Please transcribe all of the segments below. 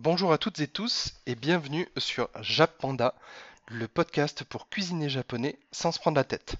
Bonjour à toutes et tous et bienvenue sur Japanda, le podcast pour cuisiner japonais sans se prendre la tête.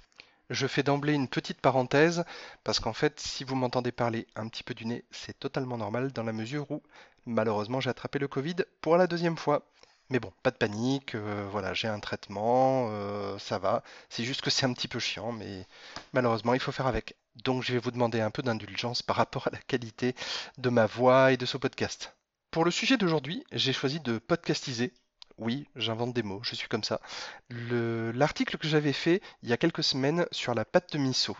Je fais d'emblée une petite parenthèse parce qu'en fait, si vous m'entendez parler un petit peu du nez, c'est totalement normal dans la mesure où malheureusement j'ai attrapé le Covid pour la deuxième fois. Mais bon, pas de panique, euh, voilà, j'ai un traitement, euh, ça va. C'est juste que c'est un petit peu chiant, mais malheureusement il faut faire avec. Donc je vais vous demander un peu d'indulgence par rapport à la qualité de ma voix et de ce podcast. Pour le sujet d'aujourd'hui, j'ai choisi de podcastiser. Oui, j'invente des mots, je suis comme ça. L'article que j'avais fait il y a quelques semaines sur la pâte de miso.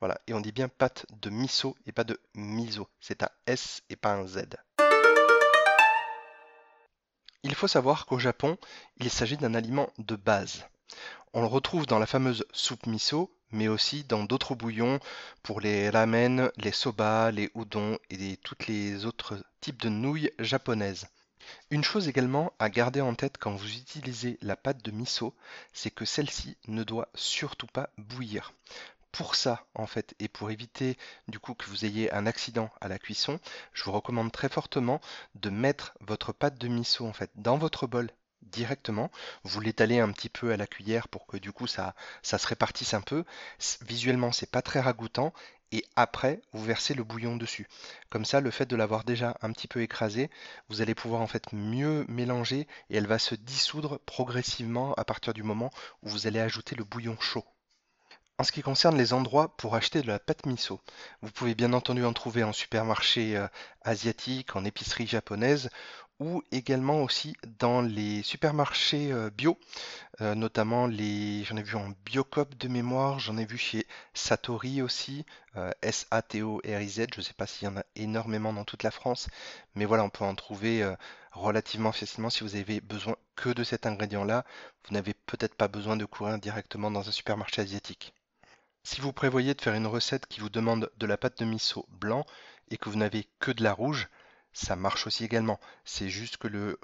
Voilà, et on dit bien pâte de miso et pas de miso. C'est un S et pas un Z. Il faut savoir qu'au Japon, il s'agit d'un aliment de base. On le retrouve dans la fameuse soupe miso, mais aussi dans d'autres bouillons pour les ramen, les soba, les udon et toutes les autres types de nouilles japonaises. Une chose également à garder en tête quand vous utilisez la pâte de miso, c'est que celle-ci ne doit surtout pas bouillir. Pour ça, en fait, et pour éviter du coup que vous ayez un accident à la cuisson, je vous recommande très fortement de mettre votre pâte de miso en fait dans votre bol directement. Vous l'étalez un petit peu à la cuillère pour que du coup ça, ça se répartisse un peu. Visuellement, c'est pas très ragoûtant. Et après, vous versez le bouillon dessus. Comme ça, le fait de l'avoir déjà un petit peu écrasé, vous allez pouvoir en fait mieux mélanger et elle va se dissoudre progressivement à partir du moment où vous allez ajouter le bouillon chaud. En ce qui concerne les endroits pour acheter de la pâte miso, vous pouvez bien entendu en trouver en supermarché euh, asiatique, en épicerie japonaise ou également aussi dans les supermarchés euh, bio, euh, notamment les, j'en ai vu en Biocop de mémoire, j'en ai vu chez Satori aussi, S-A-T-O-R-I-Z, je ne sais pas s'il y en a énormément dans toute la France, mais voilà, on peut en trouver relativement facilement si vous avez besoin que de cet ingrédient-là, vous n'avez peut-être pas besoin de courir directement dans un supermarché asiatique. Si vous prévoyez de faire une recette qui vous demande de la pâte de miso blanc et que vous n'avez que de la rouge, ça marche aussi également. C'est juste que le,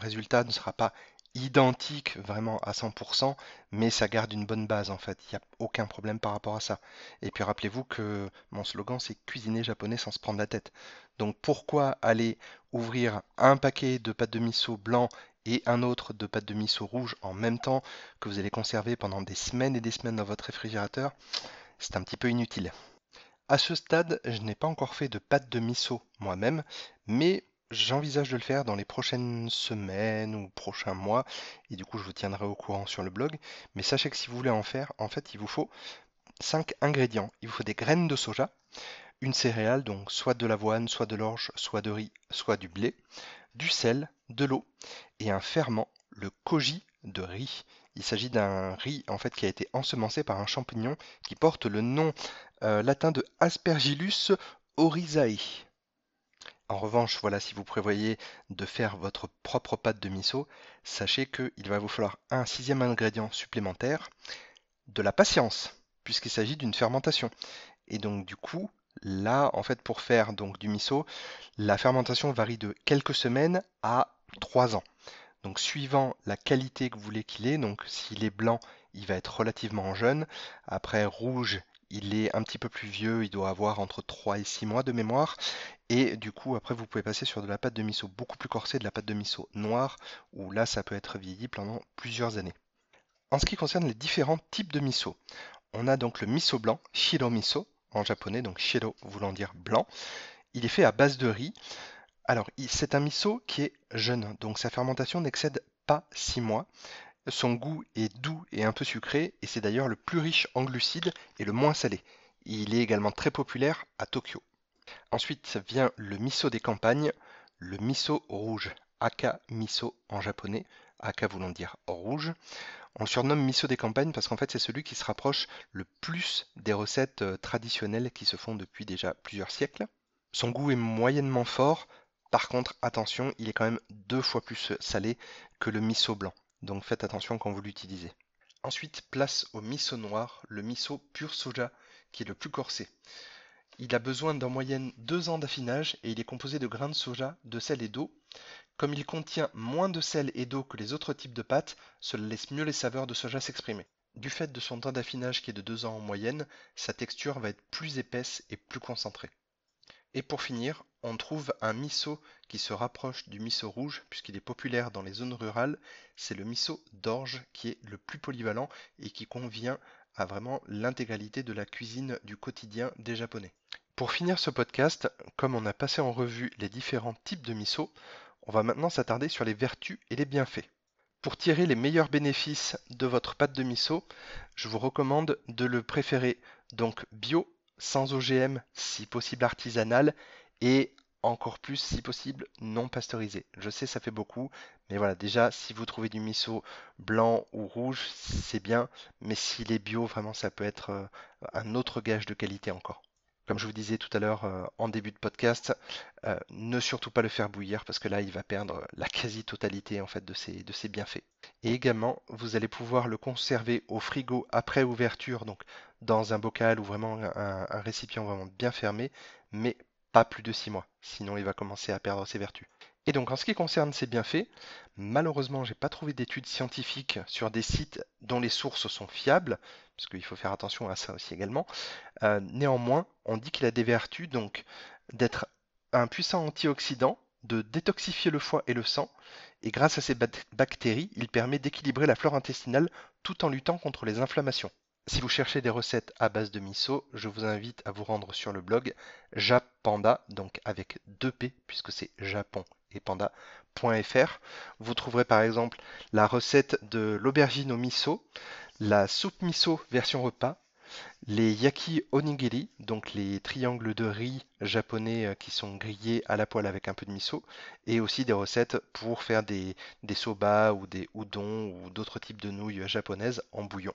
résultat ne sera pas identique vraiment à 100%, mais ça garde une bonne base en fait. Il n'y a aucun problème par rapport à ça. Et puis rappelez-vous que mon slogan c'est cuisiner japonais sans se prendre la tête. Donc pourquoi aller ouvrir un paquet de pâte de miso blanc et un autre de pâte de miso rouge en même temps que vous allez conserver pendant des semaines et des semaines dans votre réfrigérateur, c'est un petit peu inutile. À ce stade, je n'ai pas encore fait de pâte de miso moi-même, mais j'envisage de le faire dans les prochaines semaines ou prochains mois, et du coup je vous tiendrai au courant sur le blog. Mais sachez que si vous voulez en faire, en fait, il vous faut 5 ingrédients. Il vous faut des graines de soja, une céréale, donc soit de l'avoine, soit de l'orge, soit de riz, soit du blé, du sel, de l'eau et un ferment, le koji de riz. Il s'agit d'un riz en fait qui a été ensemencé par un champignon qui porte le nom euh, latin de Aspergillus oryzae. En revanche, voilà, si vous prévoyez de faire votre propre pâte de miso, sachez qu'il va vous falloir un sixième ingrédient supplémentaire, de la patience, puisqu'il s'agit d'une fermentation. Et donc du coup, là, en fait, pour faire donc du miso, la fermentation varie de quelques semaines à 3 ans. Donc suivant la qualité que vous voulez qu'il ait, donc s'il est blanc, il va être relativement jeune. Après rouge, il est un petit peu plus vieux, il doit avoir entre 3 et 6 mois de mémoire. Et du coup, après, vous pouvez passer sur de la pâte de miso beaucoup plus corsée, de la pâte de miso noire, où là, ça peut être vieilli pendant plusieurs années. En ce qui concerne les différents types de miso, on a donc le miso blanc, shiro miso, en japonais, donc shiro voulant dire blanc. Il est fait à base de riz. Alors, c'est un miso qui est jeune, donc sa fermentation n'excède pas 6 mois. Son goût est doux et un peu sucré, et c'est d'ailleurs le plus riche en glucides et le moins salé. Il est également très populaire à Tokyo. Ensuite vient le miso des campagnes, le miso rouge, aka miso en japonais, aka voulant dire rouge. On le surnomme miso des campagnes parce qu'en fait c'est celui qui se rapproche le plus des recettes euh, traditionnelles qui se font depuis déjà plusieurs siècles. Son goût est moyennement fort, par contre, attention, il est quand même deux fois plus salé que le miso blanc. Donc faites attention quand vous l'utilisez. Ensuite, place au miso noir, le miso pur soja, qui est le plus corsé. Il a besoin d'en moyenne deux ans d'affinage et il est composé de grains de soja, de sel et d'eau. Comme il contient moins de sel et d'eau que les autres types de pâtes, cela laisse mieux les saveurs de soja s'exprimer. Du fait de son temps d'affinage qui est de deux ans en moyenne, sa texture va être plus épaisse et plus concentrée. Et pour finir, on trouve un miso qui se rapproche du miso rouge puisqu'il est populaire dans les zones rurales. C'est le miso d'orge qui est le plus polyvalent et qui convient à vraiment l'intégralité de la cuisine du quotidien des Japonais. Pour finir ce podcast, comme on a passé en revue les différents types de miso, on va maintenant s'attarder sur les vertus et les bienfaits. Pour tirer les meilleurs bénéfices de votre pâte de miso, je vous recommande de le préférer donc bio, sans OGM, si possible artisanal et encore plus si possible non pasteurisé. Je sais ça fait beaucoup, mais voilà, déjà si vous trouvez du miso blanc ou rouge, c'est bien, mais s'il est bio, vraiment ça peut être euh, un autre gage de qualité encore. Comme je vous disais tout à l'heure euh, en début de podcast, euh, ne surtout pas le faire bouillir parce que là il va perdre la quasi-totalité en fait de ses, de ses bienfaits. Et également, vous allez pouvoir le conserver au frigo après ouverture, donc dans un bocal ou vraiment un, un récipient vraiment bien fermé, mais pas plus de 6 mois, sinon il va commencer à perdre ses vertus. Et donc en ce qui concerne ces bienfaits, malheureusement j'ai pas trouvé d'études scientifiques sur des sites dont les sources sont fiables, parce qu'il faut faire attention à ça aussi également. Euh, néanmoins, on dit qu'il a des vertus donc d'être un puissant antioxydant, de détoxifier le foie et le sang, et grâce à ces bactéries, il permet d'équilibrer la flore intestinale tout en luttant contre les inflammations. Si vous cherchez des recettes à base de miso, je vous invite à vous rendre sur le blog Japanda, donc avec deux P, puisque c'est Japon et panda.fr. Vous trouverez par exemple la recette de l'aubergine au miso, la soupe miso version repas, les yaki onigiri, donc les triangles de riz japonais euh, qui sont grillés à la poêle avec un peu de miso, et aussi des recettes pour faire des, des soba ou des udon ou d'autres types de nouilles japonaises en bouillon.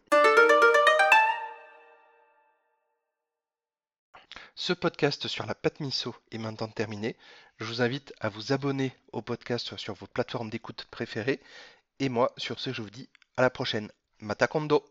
Ce podcast sur la pâte miso est maintenant terminé. Je vous invite à vous abonner au podcast sur vos plateformes d'écoute préférées. Et moi, sur ce, je vous dis à la prochaine. Matakondo